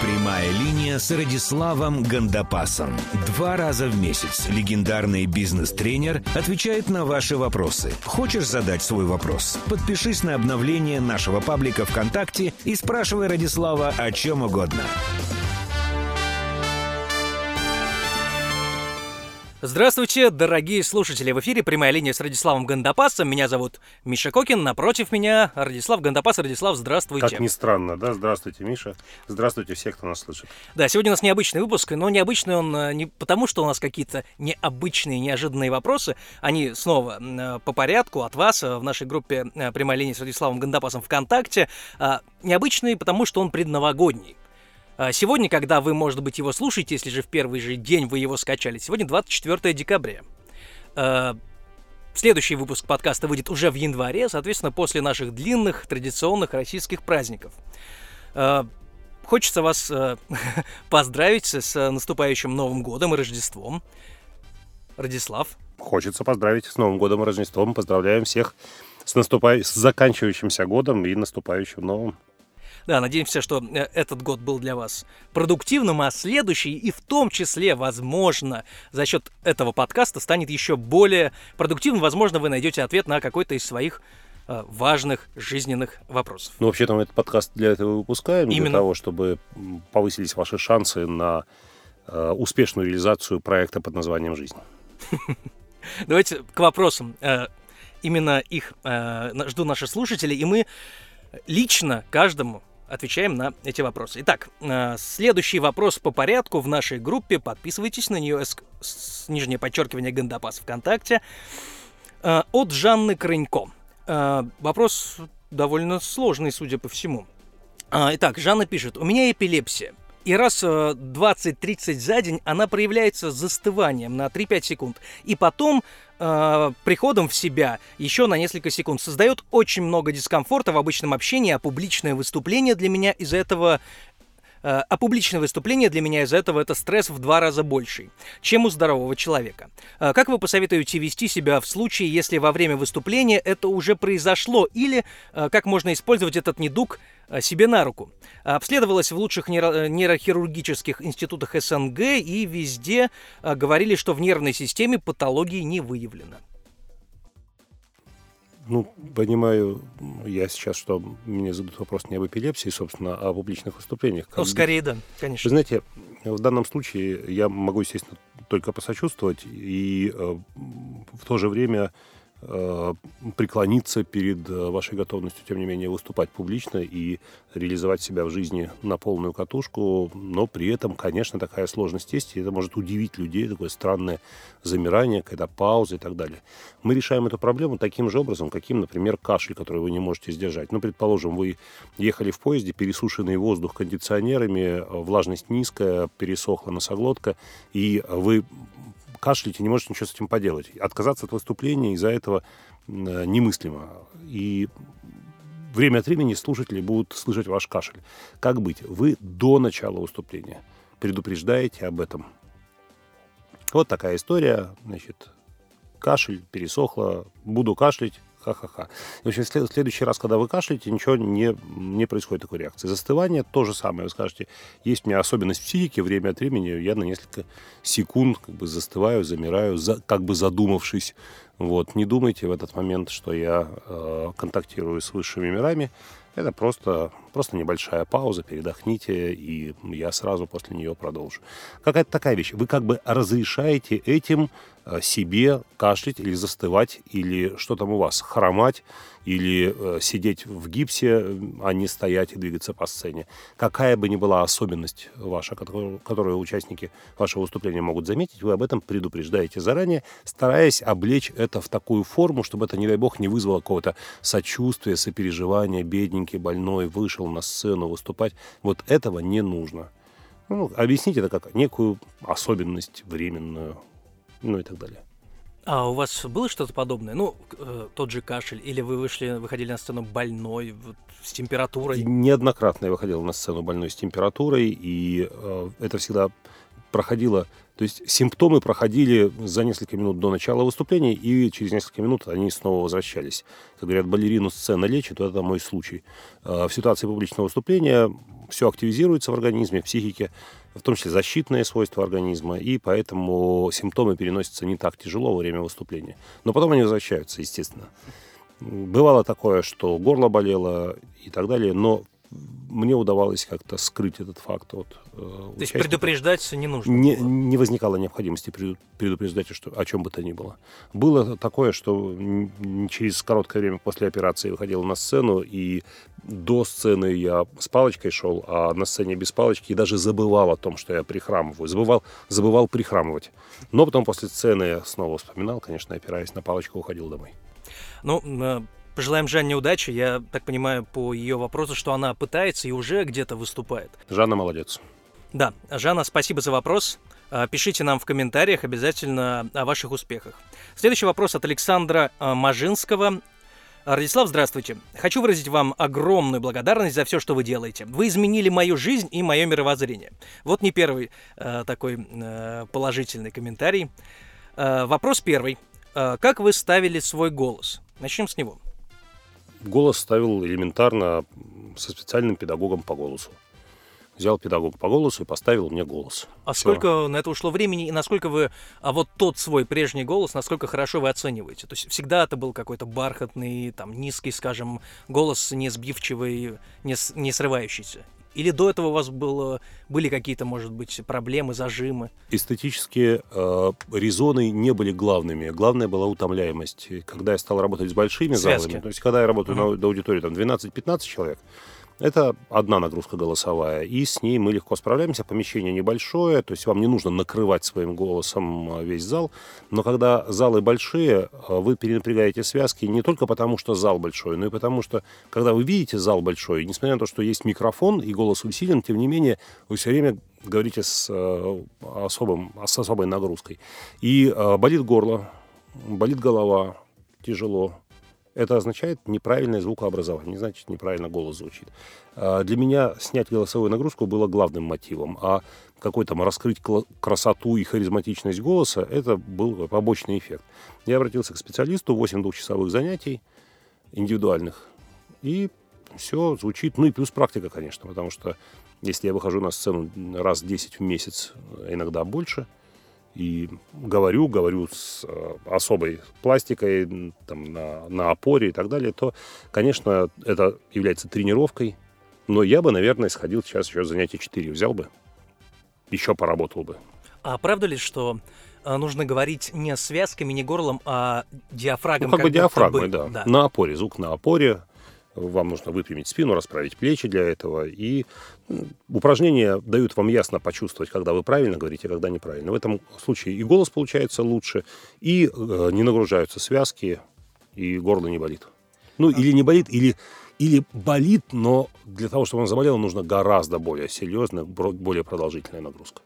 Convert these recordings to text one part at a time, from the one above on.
Прямая линия с Радиславом Гандапасом. Два раза в месяц легендарный бизнес-тренер отвечает на ваши вопросы. Хочешь задать свой вопрос? Подпишись на обновление нашего паблика ВКонтакте и спрашивай Радислава о чем угодно. Здравствуйте, дорогие слушатели! В эфире прямая линия с Радиславом Гандапасом. Меня зовут Миша Кокин, напротив меня Радислав Гандапас. Радислав, здравствуйте. Как ни странно, да? Здравствуйте, Миша. Здравствуйте все, кто нас слышит. Да, сегодня у нас необычный выпуск, но необычный он э, не потому, что у нас какие-то необычные, неожиданные вопросы. Они снова э, по порядку от вас э, в нашей группе прямая линия с Радиславом Гандапасом ВКонтакте. А, необычные, потому что он предновогодний. А, сегодня, когда вы, может быть, его слушаете, если же в первый же день вы его скачали, сегодня 24 декабря. А, следующий выпуск подкаста выйдет уже в январе, соответственно, после наших длинных традиционных российских праздников. А, хочется вас поздравить с наступающим Новым годом и Рождеством. Радислав. Хочется поздравить с Новым годом и Рождеством. Поздравляем всех с, наступа... с заканчивающимся годом и наступающим новым. Да, надеемся, что э, этот год был для вас продуктивным, а следующий и в том числе, возможно, за счет этого подкаста станет еще более продуктивным. Возможно, вы найдете ответ на какой-то из своих э, важных жизненных вопросов. Ну, вообще-то мы этот подкаст для этого выпускаем, Именно. для того, чтобы повысились ваши шансы на э, успешную реализацию проекта под названием «Жизнь». Давайте к вопросам. Э, именно их жду наши слушатели, и мы лично каждому отвечаем на эти вопросы. Итак, э, следующий вопрос по порядку в нашей группе. Подписывайтесь на нее, с, нижнее подчеркивание Гандапас ВКонтакте. Э, от Жанны Крынько. Э, вопрос довольно сложный, судя по всему. Итак, Жанна пишет. У меня эпилепсия. И раз 20-30 за день она проявляется застыванием на 3-5 секунд. И потом э, приходом в себя еще на несколько секунд. Создает очень много дискомфорта в обычном общении, а публичное выступление для меня из-за этого а публичное выступление для меня из-за этого это стресс в два раза больший, чем у здорового человека. Э, как вы посоветуете вести себя в случае, если во время выступления это уже произошло, или э, как можно использовать этот недуг себе на руку? Обследовалась в лучших нейро- нейрохирургических институтах СНГ и везде говорили, что в нервной системе патологии не выявлено. Ну, понимаю я сейчас, что мне задают вопрос не об эпилепсии, собственно, а о публичных выступлениях. Ну, скорее, да, конечно. Вы знаете, в данном случае я могу, естественно, только посочувствовать и э, в то же время преклониться перед э, вашей готовностью, тем не менее, выступать публично и реализовать себя в жизни на полную катушку, но при этом, конечно, такая сложность есть, и это может удивить людей, такое странное замирание, когда пауза и так далее. Мы решаем эту проблему таким же образом, каким, например, кашель, который вы не можете сдержать. Ну, предположим, вы ехали в поезде, пересушенный воздух кондиционерами, влажность низкая, пересохла носоглотка, и вы кашляете, не можете ничего с этим поделать. Отказаться от выступления из-за этого немыслимо. И время от времени слушатели будут слышать ваш кашель. Как быть? Вы до начала выступления предупреждаете об этом. Вот такая история. Значит, кашель, пересохло, буду кашлять, ха-ха-ха. В общем, в следующий раз, когда вы кашляете, ничего не, не происходит такой реакции. Застывание то же самое. Вы скажете, есть у меня особенность психики, время от времени я на несколько секунд как бы застываю, замираю, за, как бы задумавшись. Вот. Не думайте в этот момент, что я э, контактирую с высшими мирами. Это просто, просто небольшая пауза, передохните, и я сразу после нее продолжу. Какая-то такая вещь. Вы как бы разрешаете этим Э, себе кашлять или застывать, или что там у вас, хромать, или э, сидеть в гипсе, а не стоять и двигаться по сцене. Какая бы ни была особенность ваша, которую, которую участники вашего выступления могут заметить, вы об этом предупреждаете заранее, стараясь облечь это в такую форму, чтобы это, не дай бог, не вызвало какого-то сочувствия, сопереживания, бедненький, больной, вышел на сцену выступать. Вот этого не нужно. Ну, объяснить это как некую особенность временную ну и так далее. А у вас было что-то подобное? Ну, э, тот же кашель, или вы вышли, выходили на сцену больной, вот, с температурой? Неоднократно я выходил на сцену больной с температурой, и э, это всегда проходило, то есть симптомы проходили за несколько минут до начала выступления, и через несколько минут они снова возвращались. Как говорят, балерину сцена лечит, то это мой случай. Э, в ситуации публичного выступления все активизируется в организме, в психике, в том числе защитные свойства организма, и поэтому симптомы переносятся не так тяжело во время выступления. Но потом они возвращаются, естественно. Бывало такое, что горло болело и так далее, но мне удавалось как-то скрыть этот факт от э, То есть предупреждать не нужно? Не, не возникало необходимости предупреждать что, о чем бы то ни было. Было такое, что через короткое время после операции выходил на сцену, и до сцены я с палочкой шел, а на сцене без палочки, и даже забывал о том, что я прихрамываю. Забывал, забывал прихрамывать. Но потом после сцены снова вспоминал, конечно, опираясь на палочку, уходил домой. Ну, э, Пожелаем Жанне удачи. Я так понимаю по ее вопросу, что она пытается и уже где-то выступает. Жанна молодец. Да, Жанна, спасибо за вопрос. А, пишите нам в комментариях обязательно о ваших успехах. Следующий вопрос от Александра а, Мажинского. Радислав, здравствуйте. Хочу выразить вам огромную благодарность за все, что вы делаете. Вы изменили мою жизнь и мое мировоззрение. Вот не первый э, такой э, положительный комментарий. Э, вопрос первый. Э, как вы ставили свой голос? Начнем с него голос ставил элементарно со специальным педагогом по голосу. Взял педагог по голосу и поставил мне голос. А Все. сколько на это ушло времени и насколько вы, а вот тот свой прежний голос, насколько хорошо вы оцениваете? То есть всегда это был какой-то бархатный, там, низкий, скажем, голос не сбивчивый, не, не срывающийся? Или до этого у вас было, были какие-то, может быть, проблемы, зажимы? Эстетические э, резоны не были главными. Главное была утомляемость. Когда я стал работать с большими Связки. залами, то есть когда я работаю uh-huh. на, на аудитории там 12-15 человек, это одна нагрузка голосовая, и с ней мы легко справляемся. Помещение небольшое, то есть вам не нужно накрывать своим голосом э, весь зал. Но когда залы большие, э, вы перенапрягаете связки не только потому, что зал большой, но и потому, что когда вы видите зал большой, несмотря на то, что есть микрофон и голос усилен, тем не менее вы все время говорите с, э, особым, с особой нагрузкой. И болит горло, болит голова, тяжело, это означает неправильное звукообразование, не значит неправильно голос звучит. А, для меня снять голосовую нагрузку было главным мотивом, а какой там раскрыть красоту и харизматичность голоса, это был побочный эффект. Я обратился к специалисту, 8 двухчасовых занятий индивидуальных, и все звучит, ну и плюс практика, конечно, потому что если я выхожу на сцену раз 10 в месяц, иногда больше – и говорю, говорю с э, особой пластикой там, на, на опоре и так далее, то, конечно, это является тренировкой. Но я бы, наверное, сходил сейчас еще занятие 4 взял бы, еще поработал бы. А правда ли, что э, нужно говорить не связками, не горлом, а диафрагмой? Ну, как, как бы диафрагмой, да. да. На опоре, звук на опоре, вам нужно выпрямить спину, расправить плечи для этого. И упражнения дают вам ясно почувствовать, когда вы правильно говорите, а когда неправильно. В этом случае и голос получается лучше, и э, не нагружаются связки, и горло не болит. Ну, или не болит, или, или болит, но для того, чтобы он заболел, нужно гораздо более серьезная, более продолжительная нагрузка.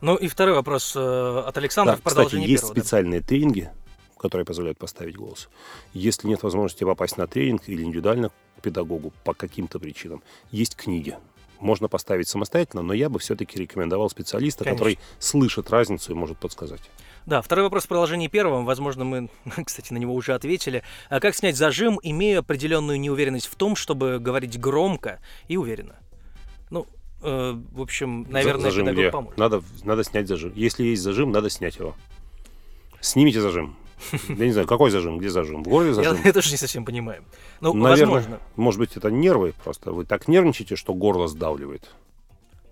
Ну и второй вопрос э, от Александра да, в продолжении кстати, есть первого, специальные да? тренинги, которые позволяют поставить голос. Если нет возможности попасть на тренинг или индивидуально к педагогу по каким-то причинам, есть книги. Можно поставить самостоятельно, но я бы все-таки рекомендовал специалиста, Конечно. который слышит разницу и может подсказать. Да, второй вопрос в продолжении первого. Возможно, мы, кстати, на него уже ответили. А как снять зажим, имея определенную неуверенность в том, чтобы говорить громко и уверенно? Ну, э, в общем, наверное, зажим где? поможет. Надо, надо снять зажим. Если есть зажим, надо снять его. Снимите зажим. Я не знаю, какой зажим, где зажим? В горле зажим? Я, тоже не совсем понимаю. Ну, Наверное, возможно. Может быть, это нервы просто. Вы так нервничаете, что горло сдавливает.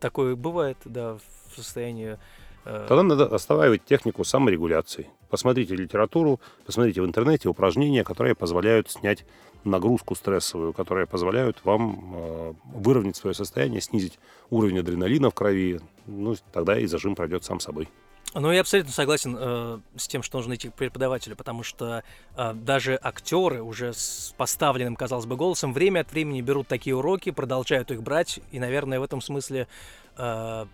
Такое бывает, да, в состоянии... Э... Тогда надо осваивать технику саморегуляции. Посмотрите литературу, посмотрите в интернете упражнения, которые позволяют снять нагрузку стрессовую, которые позволяют вам э, выровнять свое состояние, снизить уровень адреналина в крови. Ну, тогда и зажим пройдет сам собой. Ну, я абсолютно согласен э, с тем, что нужно идти к преподавателю, потому что э, даже актеры уже с поставленным, казалось бы, голосом время от времени берут такие уроки, продолжают их брать, и, наверное, в этом смысле, э,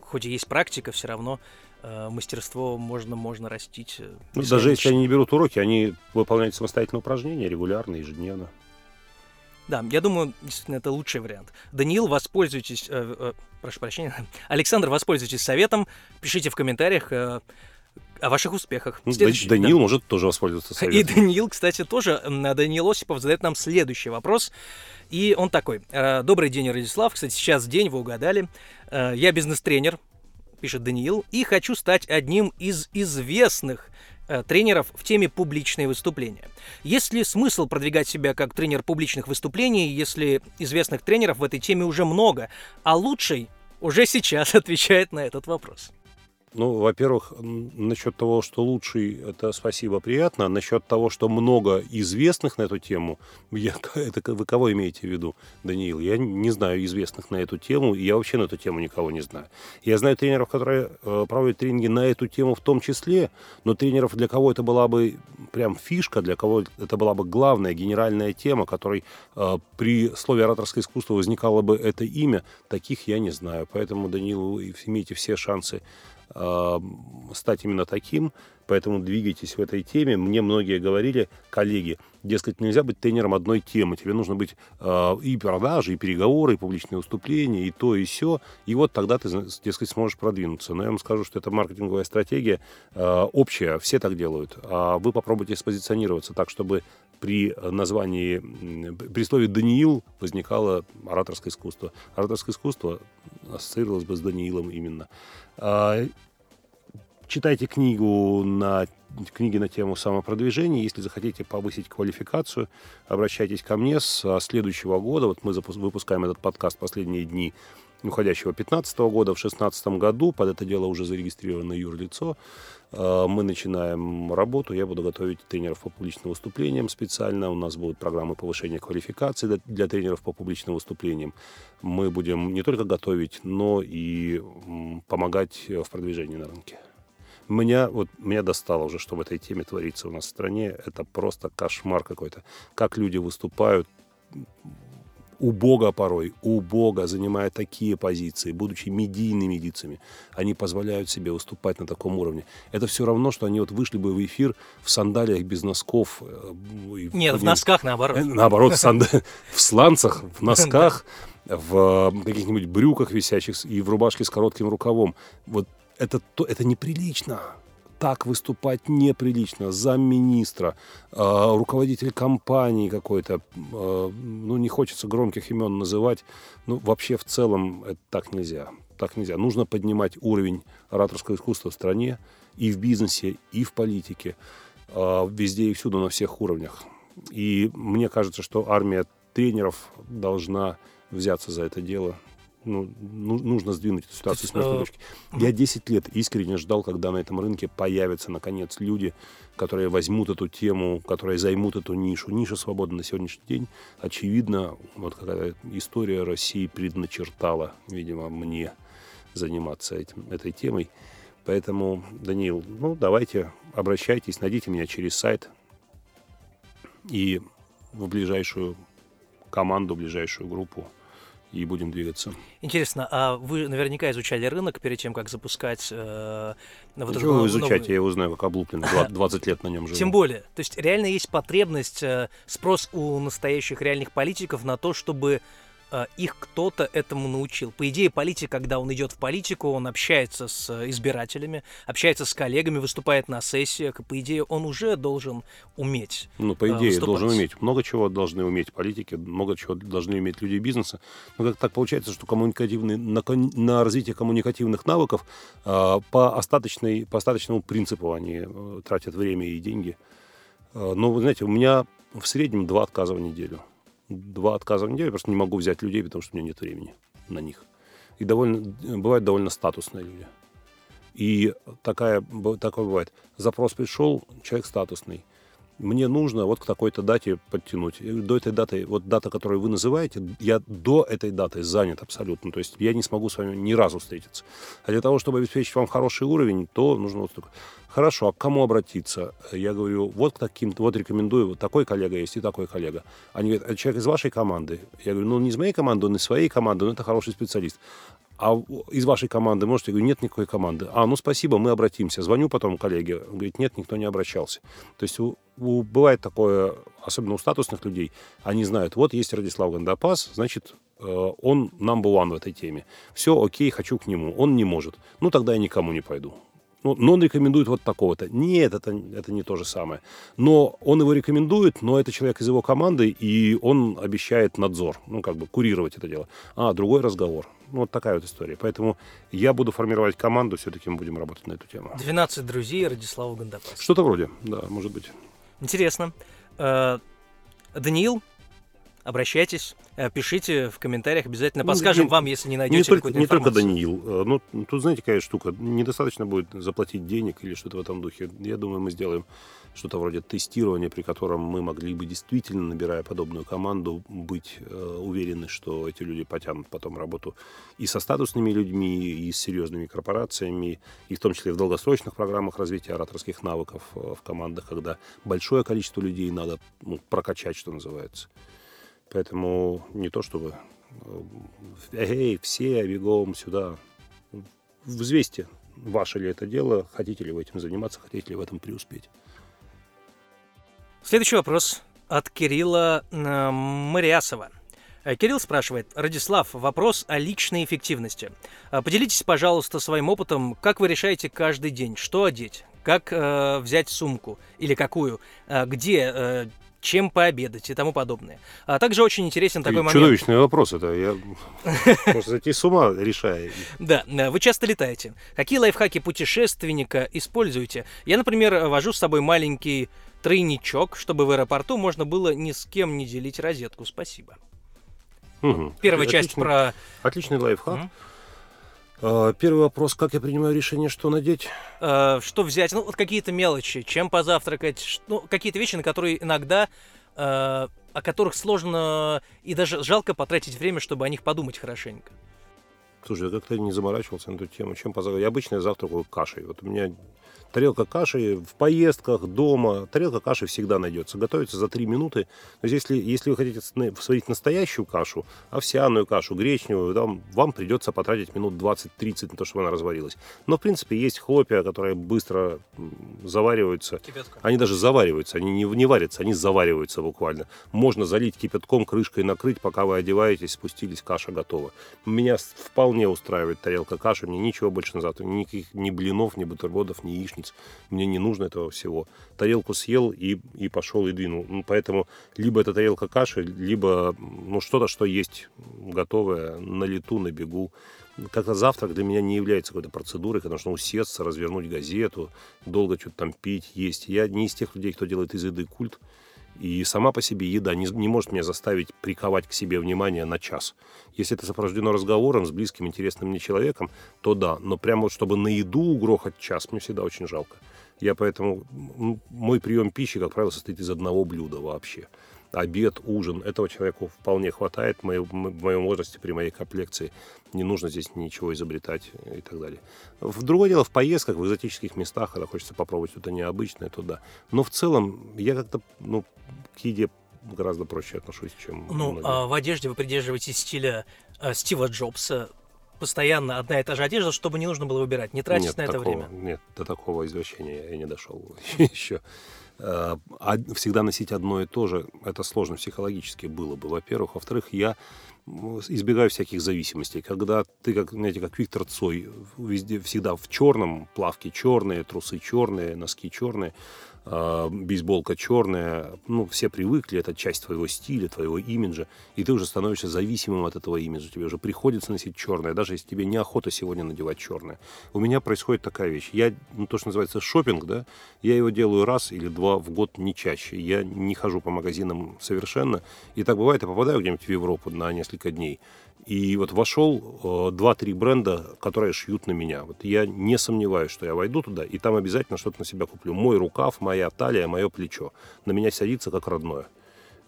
хоть и есть практика, все равно э, мастерство можно, можно растить. Э, ну, даже если они не берут уроки, они выполняют самостоятельно упражнения регулярно, ежедневно. Да, я думаю, действительно, это лучший вариант. Даниил, воспользуйтесь, э, э, прошу прощения, Александр, воспользуйтесь советом, пишите в комментариях, э, о ваших успехах. Ну, Следующий, Даниил да. может тоже воспользоваться советом. И Даниил, кстати, тоже, м, Даниил Осипов задает нам следующий вопрос. И он такой. «Э, Добрый день, Радислав. Кстати, сейчас день, вы угадали. Э, Я бизнес-тренер, пишет Даниил, и хочу стать одним из известных тренеров в теме публичные выступления. Есть ли смысл продвигать себя как тренер публичных выступлений, если известных тренеров в этой теме уже много, а лучший уже сейчас отвечает на этот вопрос? Ну, во-первых, насчет того, что лучший, это спасибо, приятно. Насчет того, что много известных на эту тему, я, это вы кого имеете в виду, Даниил? Я не знаю известных на эту тему, и я вообще на эту тему никого не знаю. Я знаю тренеров, которые э, проводят тренинги на эту тему в том числе, но тренеров, для кого это была бы прям фишка, для кого это была бы главная генеральная тема, которой э, при слове ораторское искусство возникало бы это имя, таких я не знаю. Поэтому, Даниил, вы имеете все шансы стать именно таким, поэтому двигайтесь в этой теме. Мне многие говорили, коллеги, дескать, нельзя быть тренером одной темы, тебе нужно быть э, и продажи, и переговоры, и публичные выступления, и то, и все, и вот тогда ты, дескать, сможешь продвинуться. Но я вам скажу, что это маркетинговая стратегия э, общая, все так делают, а вы попробуйте спозиционироваться так, чтобы при названии, при слове «Даниил» возникало ораторское искусство. Ораторское искусство ассоциировалось бы с Даниилом именно. А, Читайте книгу на книги на тему самопродвижения. Если захотите повысить квалификацию, обращайтесь ко мне с следующего года. Вот мы выпускаем этот подкаст последние дни уходящего 2015 года. В 2016 году под это дело уже зарегистрировано юрлицо. Э, Мы начинаем работу. Я буду готовить тренеров по публичным выступлениям специально. У нас будут программы повышения квалификации для- тренеров по публичным выступлениям. Мы будем не только готовить, но и помогать в продвижении на рынке. Меня, вот, меня достало уже, что в этой теме творится у нас в стране. Это просто кошмар какой-то. Как люди выступают, убого порой, убого, занимая такие позиции, будучи медийными лицами, они позволяют себе выступать на таком уровне. Это все равно, что они вот вышли бы в эфир в сандалиях без носков. э, Нет, в носках наоборот. Э, Наоборот, в, санда- в сланцах, в носках, в э, каких-нибудь брюках висячих с- и в рубашке с коротким рукавом. Вот это, то, это неприлично. Так выступать неприлично. Замминистра, э, руководитель компании какой-то. э, ну, не хочется громких имен называть. Ну, вообще, в целом, это так нельзя. Так нельзя. Нужно поднимать уровень ораторского искусства в стране и в бизнесе, и в политике. э, везде и всюду, на всех уровнях. И мне кажется, что армия тренеров должна взяться за это дело. Ну, ну- нужно сдвинуть эту ситуацию с мертвой э, точки. Я 10 лет искренне ждал, когда на этом рынке появятся, наконец, люди, которые возьмут эту тему, которые займут эту нишу. Ниша свободна на сегодняшний день. Очевидно, вот какая история России предначертала, видимо, мне заниматься этим, этой темой. Поэтому, Даниил, ну, давайте, обращайтесь, найдите меня через сайт и в ближайшую команду, ближайшую группу, и будем двигаться. Интересно, а вы наверняка изучали рынок перед тем, как запускать э, вот эту Чего новую- изучать? Я его знаю как облупленный. Два- 20 лет на нем живу. Тем более, то есть реально есть потребность, э, спрос у настоящих реальных политиков на то, чтобы их кто-то этому научил. По идее, политик, когда он идет в политику, он общается с э, избирателями, общается с коллегами, выступает на сессиях, и по идее он уже должен уметь. Ну, по э, идее, выступать. должен уметь. Много чего должны уметь политики, много чего должны уметь люди бизнеса. Но как так получается, что коммуникативный, на, на развитие коммуникативных навыков э, по, остаточной, по остаточному принципу они э, тратят время и деньги. Э, но, вы знаете, у меня в среднем два отказа в неделю. Два отказа в неделю, я просто не могу взять людей, потому что у меня нет времени на них. И довольно, бывают довольно статусные люди. И такая, такое бывает. Запрос пришел, человек статусный. Мне нужно вот к такой-то дате подтянуть. Говорю, До этой даты, вот дата, которую вы называете, я до этой даты занят абсолютно. То есть я не смогу с вами ни разу встретиться. А для того, чтобы обеспечить вам хороший уровень, то нужно вот столько. Хорошо, а к кому обратиться? Я говорю, вот к таким-то, вот рекомендую, вот такой коллега есть и такой коллега. Они говорят, а человек из вашей команды? Я говорю, ну не из моей команды, он из своей команды, но это хороший специалист. А из вашей команды можете? Я говорю, нет никакой команды. А, ну спасибо, мы обратимся. Звоню потом коллеге. Он говорит, нет, никто не обращался. То есть у- у- бывает такое, особенно у статусных людей, они знают, вот есть Радислав Гандапас, значит, э, он number one в этой теме. Все, окей, хочу к нему. Он не может. Ну, тогда я никому не пойду. Ну, но он рекомендует вот такого-то. Нет, это, это не то же самое. Но он его рекомендует, но это человек из его команды, и он обещает надзор, ну, как бы курировать это дело. А, другой разговор. Ну, вот такая вот история. Поэтому я буду формировать команду, все-таки мы будем работать на эту тему. 12 друзей Радислава Гандапаса. Что-то вроде, да, может быть. Интересно. Э, Даниил, обращайтесь, э, пишите в комментариях, обязательно подскажем не, вам, если не найдете не только, не информацию. только Даниил. Э, Ну, тут знаете, какая штука, недостаточно будет заплатить денег или что-то в этом духе. Я думаю, мы сделаем что-то вроде тестирования, при котором мы могли бы действительно, набирая подобную команду, быть э, уверены, что эти люди потянут потом работу и со статусными людьми, и с серьезными корпорациями, и в том числе в долгосрочных программах развития ораторских навыков э, в командах, когда большое количество людей надо ну, прокачать, что называется. Поэтому не то чтобы э, эй, все бегом сюда. Взвесьте, ваше ли это дело, хотите ли вы этим заниматься, хотите ли в этом преуспеть. Следующий вопрос от Кирилла э, Мариасова. Э, Кирилл спрашивает, Радислав, вопрос о личной эффективности. Поделитесь, пожалуйста, своим опытом, как вы решаете каждый день, что одеть, как э, взять сумку или какую, где, чем пообедать и тому подобное. А также очень интересен такой момент. Чудовищный вопрос это. Я может зайти с ума, решая. Да, э, вы часто летаете. Какие лайфхаки путешественника используете? Я, например, вожу с собой маленький тройничок, чтобы в аэропорту можно было ни с кем не делить розетку. Спасибо. Мгм. Первая Отличный- часть про... Отличный лайфхак. Мгм. А, Первый вопрос, как я принимаю решение, что надеть? э, что взять? Ну, вот какие-то мелочи, чем позавтракать, ну, какие-то вещи, на которые иногда, э, о которых сложно и даже жалко потратить время, чтобы о них подумать хорошенько. Слушай, я как-то не заморачивался на эту тему. Чем позавтракать? Я обычно завтракаю кашей. Вот у меня тарелка каши в поездках, дома. Тарелка каши всегда найдется. Готовится за 3 минуты. То есть, если, если вы хотите сварить настоящую кашу, овсяную кашу, гречневую, там, вам придется потратить минут 20-30 на то, чтобы она разварилась. Но, в принципе, есть хлопья, которые быстро завариваются. Они даже завариваются, они не, не варятся, они завариваются буквально. Можно залить кипятком, крышкой накрыть, пока вы одеваетесь, спустились, каша готова. Меня вполне устраивает тарелка каши, мне ничего больше на завтрак, никаких ни блинов, ни бутербродов, ни яичниц. Мне не нужно этого всего. Тарелку съел и, и пошел и двинул. Ну, поэтому либо это тарелка каши, либо ну, что-то, что есть готовое на лету, на бегу. Как-то завтрак для меня не является какой-то процедурой, когда нужно усесться, развернуть газету, долго что-то там пить, есть. Я не из тех людей, кто делает из еды культ. И сама по себе еда не, не может меня заставить приковать к себе внимание на час. Если это сопровождено разговором с близким, интересным мне человеком, то да. Но прямо вот чтобы на еду угрохать час, мне всегда очень жалко. Я поэтому... Мой прием пищи, как правило, состоит из одного блюда вообще. Обед, ужин. Этого человеку вполне хватает в моем возрасте, при моей комплекции. Не нужно здесь ничего изобретать и так далее. В другое дело, в поездках, в экзотических местах, когда хочется попробовать что-то необычное, то да. Но в целом я как-то ну, к еде гораздо проще отношусь, чем... Ну, а в одежде вы придерживаетесь стиля э, Стива Джобса. Постоянно одна и та же одежда, чтобы не нужно было выбирать. Не тратить нет, на это такого, время. Нет, до такого извращения я не дошел еще. А всегда носить одно и то же, это сложно психологически было бы, во-первых. Во-вторых, я избегаю всяких зависимостей. Когда ты, как, знаете, как Виктор Цой, везде всегда в черном, плавки черные, трусы черные, носки черные, а, бейсболка черная, ну, все привыкли, это часть твоего стиля, твоего имиджа, и ты уже становишься зависимым от этого имиджа. Тебе уже приходится носить черное, даже если тебе неохота сегодня надевать черное. У меня происходит такая вещь. Я, ну, то, что называется шопинг, да, я его делаю раз или два в год, не чаще. Я не хожу по магазинам совершенно. И так бывает, я попадаю где-нибудь в Европу на несколько дней. И вот вошел э, два-три бренда, которые шьют на меня. Вот я не сомневаюсь, что я войду туда, и там обязательно что-то на себя куплю. Мой рукав, моя талия, мое плечо. На меня садится как родное.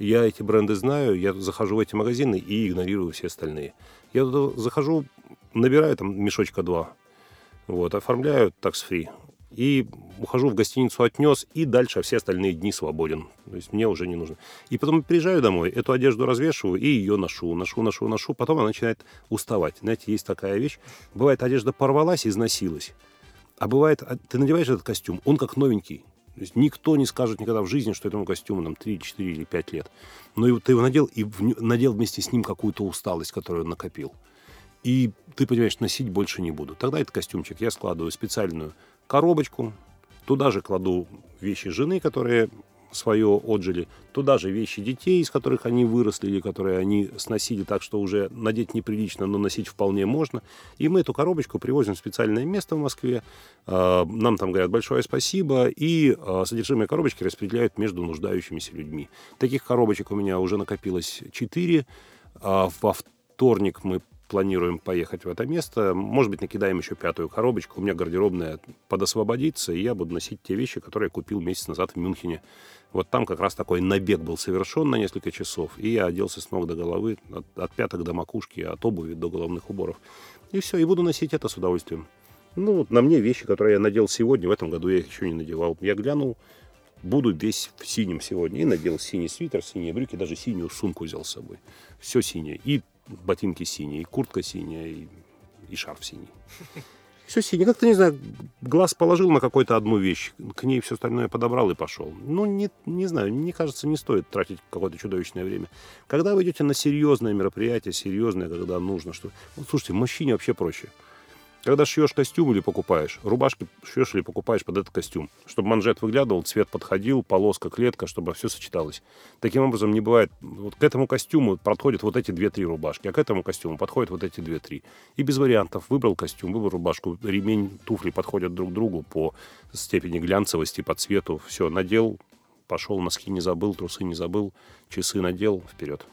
Я эти бренды знаю, я захожу в эти магазины и игнорирую все остальные. Я туда захожу, набираю там мешочка два, вот, оформляю такс-фри, и ухожу в гостиницу, отнес, и дальше все остальные дни свободен. То есть мне уже не нужно. И потом приезжаю домой, эту одежду развешиваю и ее ношу, ношу, ношу, ношу. Потом она начинает уставать. Знаете, есть такая вещь. Бывает, одежда порвалась, износилась. А бывает, а ты надеваешь этот костюм, он как новенький. То есть никто не скажет никогда в жизни, что этому костюму там 3, 4 или 5 лет. Но ты его надел, и надел вместе с ним какую-то усталость, которую он накопил. И ты понимаешь, носить больше не буду. Тогда этот костюмчик я складываю в специальную коробочку, туда же кладу вещи жены, которые свое отжили. Туда же вещи детей, из которых они выросли или которые они сносили так, что уже надеть неприлично, но носить вполне можно. И мы эту коробочку привозим в специальное место в Москве. А, нам там говорят большое спасибо. И а, содержимое коробочки распределяют между нуждающимися людьми. Таких коробочек у меня уже накопилось 4. А, во вторник мы планируем поехать в это место. Может быть, накидаем еще пятую коробочку. У меня гардеробная подосвободится, и я буду носить те вещи, которые я купил месяц назад в Мюнхене. Вот там как раз такой набег был совершен на несколько часов, и я оделся с ног до головы, от, от пяток до макушки, от обуви до головных уборов. И все, и буду носить это с удовольствием. Ну, вот на мне вещи, которые я надел сегодня, в этом году я их еще не надевал. Я глянул, буду весь в синем сегодня. И надел синий свитер, синие брюки, даже синюю сумку взял с собой. Все синее. И ботинки синие, и куртка синяя, и, и шарф синий. Все синее. Как-то, не знаю, глаз положил на какую-то одну вещь, к ней все остальное подобрал и пошел. Ну, не, не знаю, мне кажется, не стоит тратить какое-то чудовищное время. Когда вы идете на серьезное мероприятие, серьезное, когда нужно, что... Ну, слушайте, мужчине вообще проще. Когда шьешь костюм или покупаешь, рубашки шьешь или покупаешь под этот костюм, чтобы манжет выглядывал, цвет подходил, полоска, клетка, чтобы все сочеталось. Таким образом, не бывает... Вот к этому костюму подходят вот эти две-три рубашки, а к этому костюму подходят вот эти две-три. И без вариантов. Выбрал костюм, выбрал рубашку, ремень, туфли подходят друг другу по степени глянцевости, по цвету. Все, надел, пошел, носки не забыл, трусы не забыл, часы надел, вперед.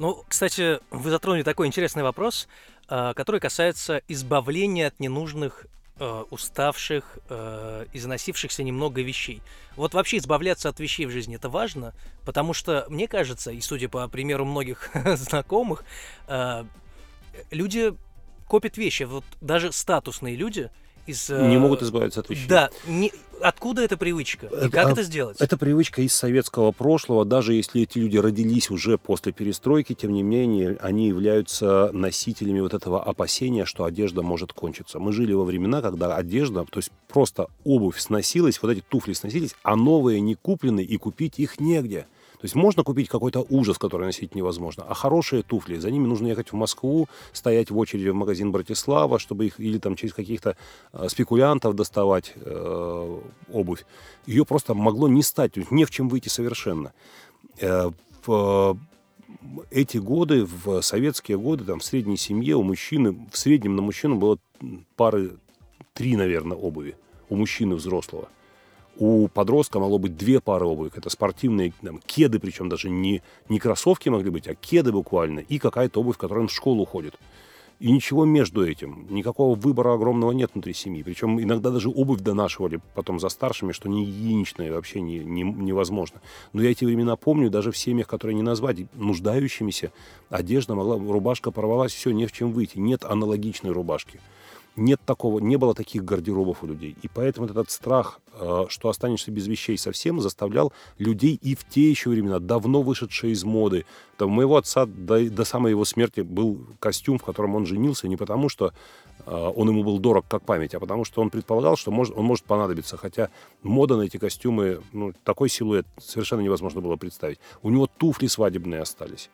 Ну, кстати, вы затронули такой интересный вопрос. А, который касается избавления от ненужных э, уставших, э, износившихся немного вещей. Вот вообще избавляться от вещей в жизни это важно, потому что, мне кажется, и судя по примеру многих знакомых, э, люди копят вещи. Вот даже статусные люди из... Не могут избавиться от вещей. Да. Не, откуда эта привычка? И это, как а, это сделать? Это привычка из советского прошлого. Даже если эти люди родились уже после перестройки, тем не менее, они являются носителями вот этого опасения, что одежда может кончиться. Мы жили во времена, когда одежда, то есть просто обувь сносилась, вот эти туфли сносились, а новые не куплены, и купить их негде. То есть можно купить какой-то ужас, который носить невозможно, а хорошие туфли, за ними нужно ехать в Москву, стоять в очереди в магазин Братислава, чтобы их или там через каких-то э, спекулянтов доставать э, обувь. Ее просто могло не стать, не в чем выйти совершенно. Э, в эти годы, в советские годы, там, в средней семье у мужчины, в среднем на мужчину было пары, три, наверное, обуви у мужчины взрослого – у подростка могло быть две пары обуви. Это спортивные там, кеды, причем даже не, не кроссовки могли быть, а кеды буквально. И какая-то обувь, в которой он в школу ходит. И ничего между этим. Никакого выбора огромного нет внутри семьи. Причем иногда даже обувь донашивали потом за старшими, что не гигиеничное вообще не, не, невозможно. Но я эти времена помню, даже в семьях, которые не назвать нуждающимися, одежда могла, рубашка порвалась, все, не в чем выйти. Нет аналогичной рубашки нет такого, не было таких гардеробов у людей. И поэтому этот страх, э, что останешься без вещей совсем, заставлял людей и в те еще времена, давно вышедшие из моды. Там, у моего отца до, до самой его смерти был костюм, в котором он женился, не потому что э, он ему был дорог как память, а потому что он предполагал, что может, он может понадобиться. Хотя мода на эти костюмы, ну, такой силуэт совершенно невозможно было представить. У него туфли свадебные остались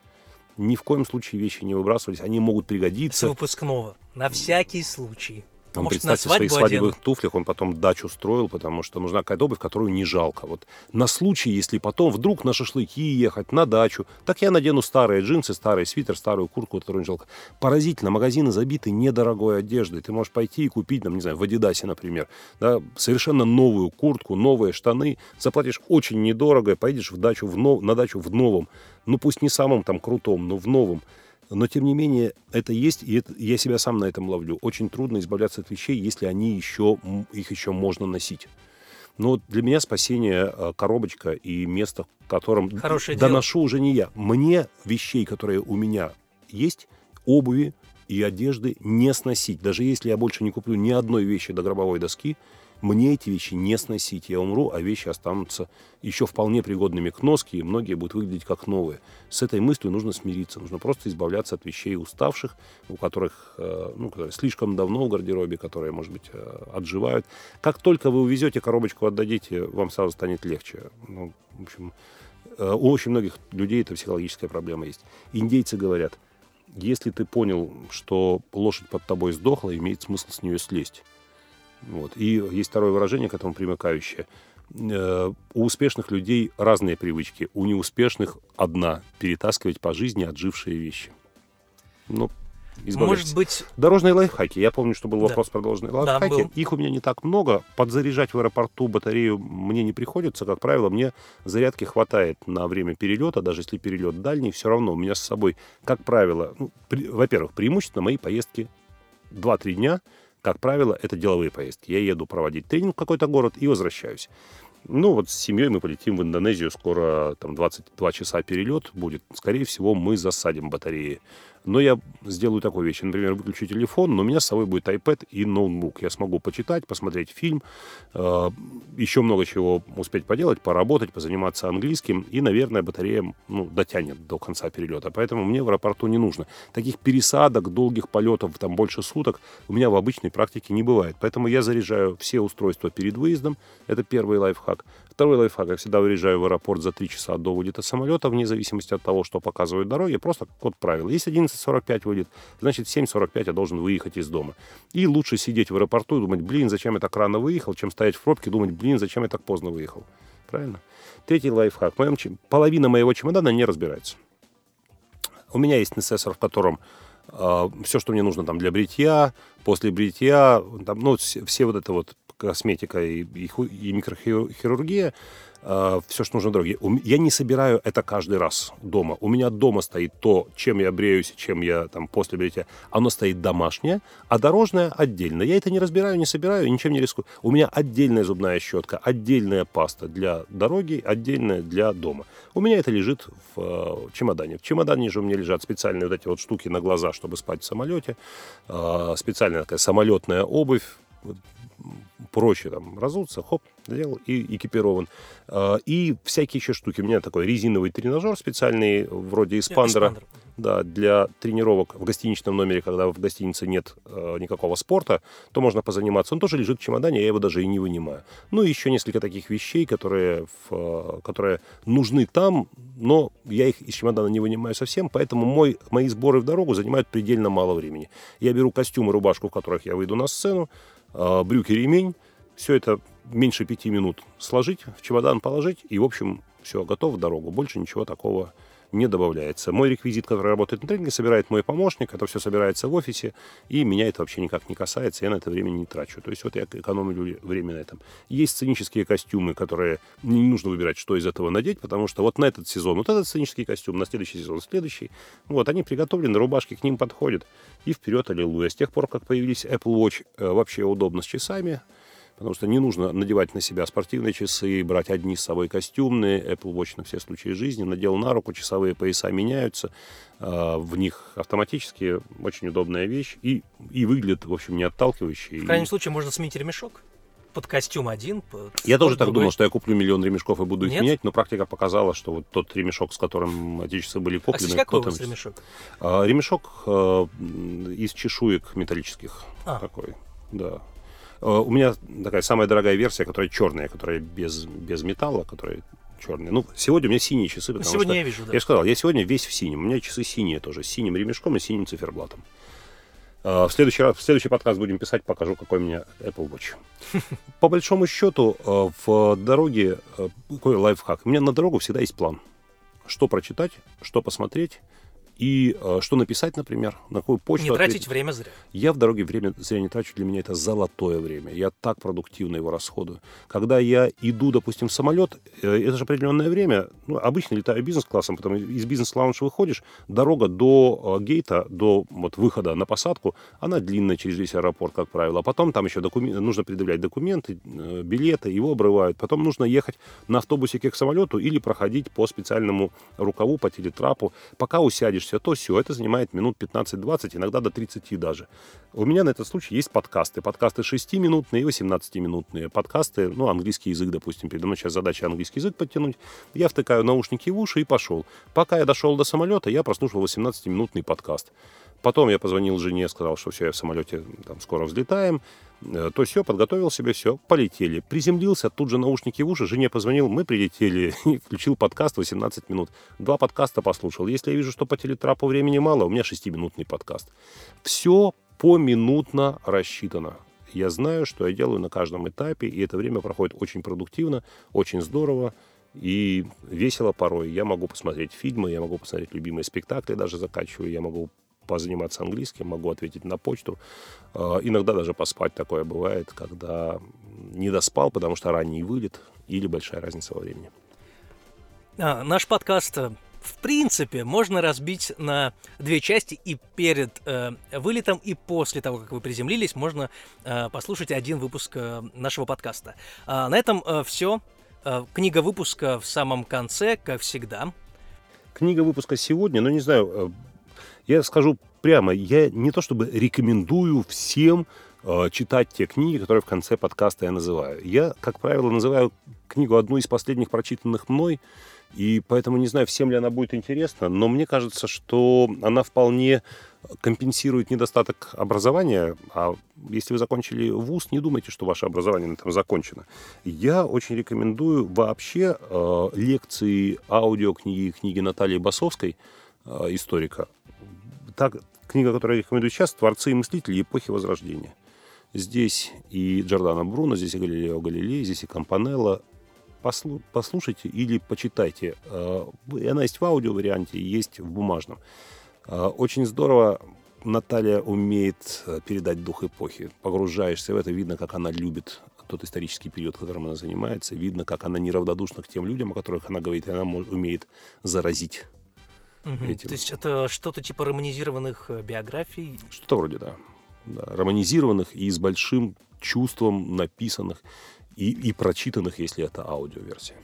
ни в коем случае вещи не выбрасывались, они могут пригодиться. С выпускного, на всякий случай. Он, Может, представьте, в своих свадебных туфлях он потом дачу строил, потому что нужна какая-то обувь, которую не жалко. Вот на случай, если потом вдруг на шашлыки ехать, на дачу, так я надену старые джинсы, старый свитер, старую куртку, которую не жалко. Поразительно, магазины забиты недорогой одеждой. Ты можешь пойти и купить, там, не знаю, в Адидасе, например, да, совершенно новую куртку, новые штаны, заплатишь очень недорого, поедешь в дачу в нов... на дачу в новом, ну пусть не самом там крутом, но в новом но, тем не менее, это есть, и это, я себя сам на этом ловлю. Очень трудно избавляться от вещей, если они еще, их еще можно носить. Но для меня спасение э, коробочка и место, в котором Хорошее доношу дело. уже не я. Мне вещей, которые у меня есть, обуви и одежды не сносить. Даже если я больше не куплю ни одной вещи до гробовой доски, мне эти вещи не сносить. Я умру, а вещи останутся еще вполне пригодными к носке, и многие будут выглядеть как новые. С этой мыслью нужно смириться. Нужно просто избавляться от вещей уставших, у которых э, ну, слишком давно в гардеробе, которые, может быть, э, отживают. Как только вы увезете коробочку, отдадите, вам сразу станет легче. Ну, в общем, э, у очень многих людей это психологическая проблема есть. Индейцы говорят, если ты понял, что лошадь под тобой сдохла, имеет смысл с нее слезть. Вот. И есть второе выражение к этому примыкающее. Э, у успешных людей разные привычки, у неуспешных одна – перетаскивать по жизни отжившие вещи. Ну, Может быть... Дорожные лайфхаки. Я помню, что был Да. вопрос про дорожные лайфхаки. был. Их у меня не так много. Подзаряжать в аэропорту батарею мне не приходится. Как правило, мне зарядки хватает на время перелета. Даже если перелет дальний, все равно у меня с собой, как правило, ну, при- во-первых, преимущественно мои поездки 2-3 дня. Как правило, это деловые поездки. Я еду проводить тренинг в какой-то город и возвращаюсь. Ну, вот с семьей мы полетим в Индонезию. Скоро там 22 часа перелет будет. Скорее всего, мы засадим батареи. Но я сделаю такую вещь. Например, выключу телефон, но у меня с собой будет iPad и ноутбук. Я смогу почитать, посмотреть фильм, э, еще много чего успеть поделать, поработать, позаниматься английским. И, наверное, батарея ну, дотянет до конца перелета. Поэтому мне в аэропорту не нужно. Таких пересадок, долгих полетов, там больше суток у меня в обычной практике не бывает. Поэтому я заряжаю все устройства перед выездом. Это первый лайфхак. Второй лайфхак. Я всегда выезжаю в аэропорт за 3 часа до вылета самолета, вне зависимости от того, что показывают дороги. Просто код правил. Если 11.45 вылет, значит 7.45 я должен выехать из дома. И лучше сидеть в аэропорту и думать, блин, зачем я так рано выехал, чем стоять в пробке и думать, блин, зачем я так поздно выехал. Правильно? Третий лайфхак. Моем Половина моего чемодана не разбирается. У меня есть несессор, в котором все, что мне нужно там для бритья, после бритья, там, ну, все, все вот это вот косметика и, и, и микрохирургия, все, что нужно дороге. Я не собираю это каждый раз дома. У меня дома стоит то, чем я бреюсь, чем я там после бритья. Оно стоит домашнее, а дорожное отдельно. Я это не разбираю, не собираю, ничем не рискую. У меня отдельная зубная щетка, отдельная паста для дороги, отдельная для дома. У меня это лежит в э, чемодане. В чемодане же у меня лежат специальные вот эти вот штуки на глаза, чтобы спать в самолете. Э, Специальная такая самолетная обувь. Проще там разуться, хоп, сделал и экипирован. Э, И всякие еще штуки. У меня такой резиновый тренажер специальный, вроде эспандера. Эспандер. Да, для тренировок в гостиничном номере, когда в гостинице нет э, никакого спорта, то можно позаниматься. Он тоже лежит в чемодане, я его даже и не вынимаю. Ну и еще несколько таких вещей, которые, в, э, которые нужны там, но я их из чемодана не вынимаю совсем, поэтому мой, мои сборы в дорогу занимают предельно мало времени. Я беру костюм и рубашку, в которых я выйду на сцену, брюки, ремень, все это меньше пяти минут сложить, в чемодан положить, и, в общем, все, готов в дорогу. Больше ничего такого не добавляется. Мой реквизит, который работает на тренинге, собирает мой помощник, это все собирается в офисе, и меня это вообще никак не касается, я на это время не трачу. То есть вот я экономлю время на этом. Есть сценические костюмы, которые не нужно выбирать, что из этого надеть, потому что вот на этот сезон вот этот сценический костюм, на следующий сезон следующий. Вот, они приготовлены, рубашки к ним подходят, и вперед, аллилуйя. С тех пор, как появились Apple Watch, э, вообще удобно с часами, Потому что не нужно надевать на себя спортивные часы, брать одни с собой костюмные, Apple Watch на все случаи жизни, надел на руку, часовые пояса меняются, э, в них автоматически очень удобная вещь и, и выглядит, в общем, не отталкивающе. В И крайнем случае можно сменить ремешок. Под костюм один. под Я тоже под так другой. думал, что я куплю миллион ремешков и буду их Нет? менять, но практика показала, что вот тот ремешок, с которым эти часы были А, куплены... кстати, какой у вас ремешок? А, ремешок м, из чешуек металлических. А. Такой, да. Э, У меня такая самая дорогая версия, которая черная, которая без, без металла, которая черная. Ну, сегодня у меня синие часы, потому Сегодня что... я вижу, да. Я же сказал, я сегодня весь в синем. У меня часы синие тоже, с синим ремешком и синим циферблатом. Э, В следующий, раз, в следующий подкаст будем писать, покажу, какой у меня Apple Watch. По большому счету, э, в дороге, какой лайфхак? У меня на дорогу всегда есть план. Что прочитать, что посмотреть и э, что написать, например, на какую почту Не тратить ответить. время зря. Я в дороге время зря не трачу, для меня это золотое время. Я так продуктивно его расходую. Когда я иду, допустим, в самолет, э, это же определенное время. Ну, обычно летаю бизнес-классом, потом из бизнес-лаунжа выходишь, дорога до э, гейта, до вот, выхода на посадку, она длинная через весь аэропорт, как правило. А потом там еще докумен- нужно предъявлять документы, э, билеты, его обрывают. Потом нужно ехать на автобусике к самолету или проходить по специальному рукаву, по телетрапу. Пока усядешься, то все. Это занимает минут 15-20, иногда до 30 даже. У меня на этот случай есть подкасты. Подкасты 6-минутные и 18-минутные. Подкасты, ну, английский язык, допустим. Передо мной сейчас задача английский язык подтянуть. Я втыкаю наушники в уши и пошел. Пока я дошел до самолета, я прослушал 18-минутный подкаст. Потом я позвонил жене, сказал, что все, я в самолете, там, скоро взлетаем. Э, То все, подготовил себе, все, полетели. Приземлился, тут же наушники в уши, жене позвонил, мы прилетели, и включил подкаст 18 минут. Два подкаста послушал. Если я вижу, что по телетрапу времени мало, у меня 6-минутный подкаст. Все поминутно рассчитано. Я знаю, что я делаю на каждом этапе, и это время проходит очень продуктивно, очень здорово и весело порой. Я могу посмотреть фильмы, я могу посмотреть любимые спектакли, даже закачиваю, я могу позаниматься английским, могу ответить на почту. А, иногда даже поспать такое бывает, когда не доспал, потому что ранний вылет или большая разница во времени. А, наш подкаст э, в принципе, можно разбить на две части, и перед э, вылетом, и после того, как вы приземлились, можно э, послушать один выпуск э, нашего подкаста. А, на этом э, все. Э, книга выпуска в самом конце, как всегда. Книга выпуска сегодня, ну не знаю, э, я скажу прямо, я не то чтобы рекомендую всем э, читать те книги, которые в конце подкаста я называю. Я, как правило, называю книгу одну из последних прочитанных мной, и поэтому не знаю, всем ли она будет интересна, но мне кажется, что она вполне компенсирует недостаток образования. А если вы закончили вуз, не думайте, что ваше образование на этом закончено. Я очень рекомендую вообще э, лекции, аудиокниги, книги Натальи Басовской, э, историка. Так, книга, которую я рекомендую сейчас, «Творцы и мыслители эпохи Возрождения». Здесь и Джордано Бруно, здесь и Галилео Галилей, здесь и Кампанелла послу, послушайте или почитайте. Э, она есть в аудио варианте, есть в бумажном. Э, очень здорово Наталья умеет э, передать дух эпохи. Погружаешься в это, видно, как она любит тот исторический период, которым она занимается. Видно, как она неравнодушна к тем людям, о которых она говорит, и она умеет заразить Угу. Этим. То есть это что-то типа романизированных биографий? Что-то вроде, да. да. Романизированных и с большим чувством написанных и, и прочитанных, если это аудиоверсия.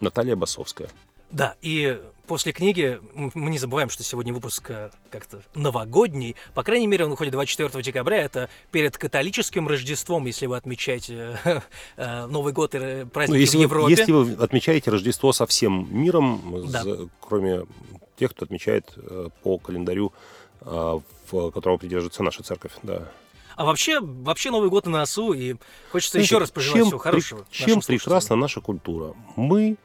Наталья Басовская. Да, и после книги мы не забываем, что сегодня выпуск э, как-то новогодний. По крайней мере, он выходит 24 декабря. Это перед католическим Рождеством, если вы отмечаете э, Новый год и праздники ну, если в Европе. Вы, если вы отмечаете Рождество со всем миром, да. кроме тех, кто отмечает э, по календарю, в которого придерживается наша церковь, да. А вообще, вообще Новый год на носу, и хочется Знаете, еще раз пожелать чем, всего хорошего. Чем прекрасна наша культура? Мы,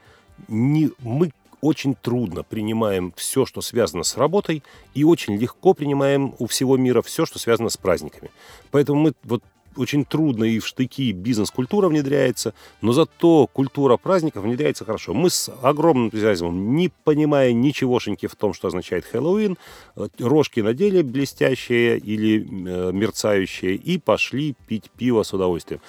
не, мы очень трудно принимаем все, что связано с работой, и очень легко принимаем у всего мира все, что связано с праздниками. Поэтому мы вот очень трудно и в штыки бизнес-культура внедряется, но зато культура праздников внедряется хорошо. Мы с огромным энтузиазмом, не понимая ничегошеньки в том, что означает Хэллоуин, э, рожки надели блестящие или э, мерцающие и пошли пить пиво с удовольствием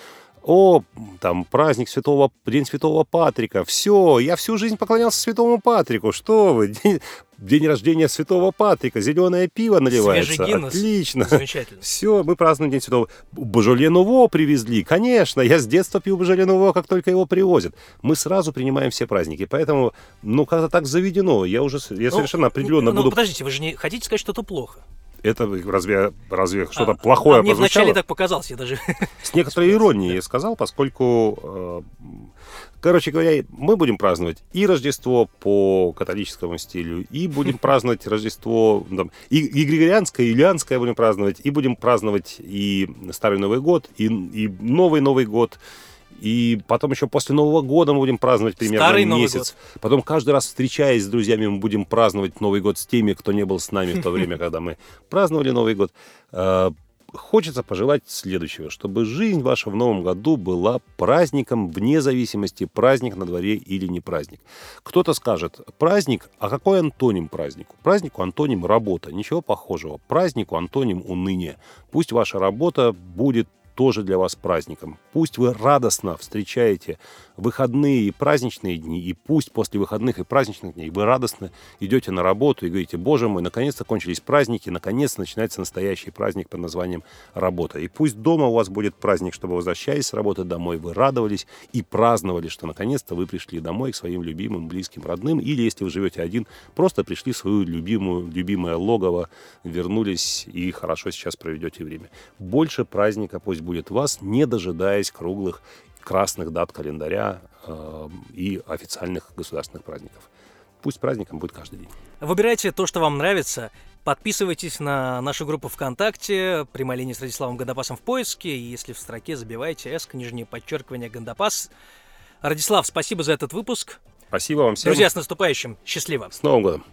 о, там, праздник святого, День Святого Патрика, все, я всю жизнь поклонялся Святому Патрику, что вы, день, день рождения Святого Патрика, зеленое пиво наливается, отлично, замечательно. Все, мы празднуем День Святого, Божоле Нуво привезли, конечно, я с детства пью Божоле Нуво, как только его привозят, мы сразу принимаем все праздники, поэтому, ну, как-то так заведено, я уже, я ну, совершенно определенно ну, буду... подождите, вы же не хотите сказать, что это плохо? Это разве, разве что-то а, плохое а мне прозвучало? вначале так показалось, я даже... С некоторой иронией я сказал, поскольку, э, короче говоря, мы будем праздновать и Рождество по католическому стилю, и будем праздновать Рождество, там, и, и Григорианское, и Юлианское будем праздновать, и будем праздновать и Старый Новый год, и, и Новый Новый год, и потом еще после Нового года мы будем праздновать примерно Старый месяц. Потом каждый раз встречаясь с друзьями, мы будем праздновать Новый год с теми, кто не был с нами в то время, когда мы праздновали Новый год. А, хочется пожелать следующего, чтобы жизнь ваша в новом году была праздником вне зависимости, праздник на дворе или не праздник. Кто-то скажет, праздник, а какой антоним празднику? Празднику антоним работа, ничего похожего. Празднику антоним уныние. Пусть ваша работа будет тоже для вас праздником. Пусть вы радостно встречаете выходные и праздничные дни, и пусть после выходных и праздничных дней вы радостно идете на работу и говорите, боже мой, наконец-то кончились праздники, наконец начинается настоящий праздник под названием работа. И пусть дома у вас будет праздник, чтобы возвращаясь с работы домой, вы радовались и праздновали, что наконец-то вы пришли домой к своим любимым, близким, родным, или если вы живете один, просто пришли в свою любимую, любимое логово, вернулись и хорошо сейчас проведете время. Больше праздника пусть будет вас, не дожидаясь круглых красных дат календаря э, и официальных государственных праздников. Пусть праздником будет каждый день. Выбирайте то, что вам нравится. Подписывайтесь на нашу группу ВКонтакте, прямая линия с Радиславом Гандапасом в поиске, и если в строке забивайте S, нижнее подчеркивание Гандапас. Радислав, спасибо за этот выпуск. Спасибо вам всем. Друзья, с наступающим. Счастливо. С Новым годом.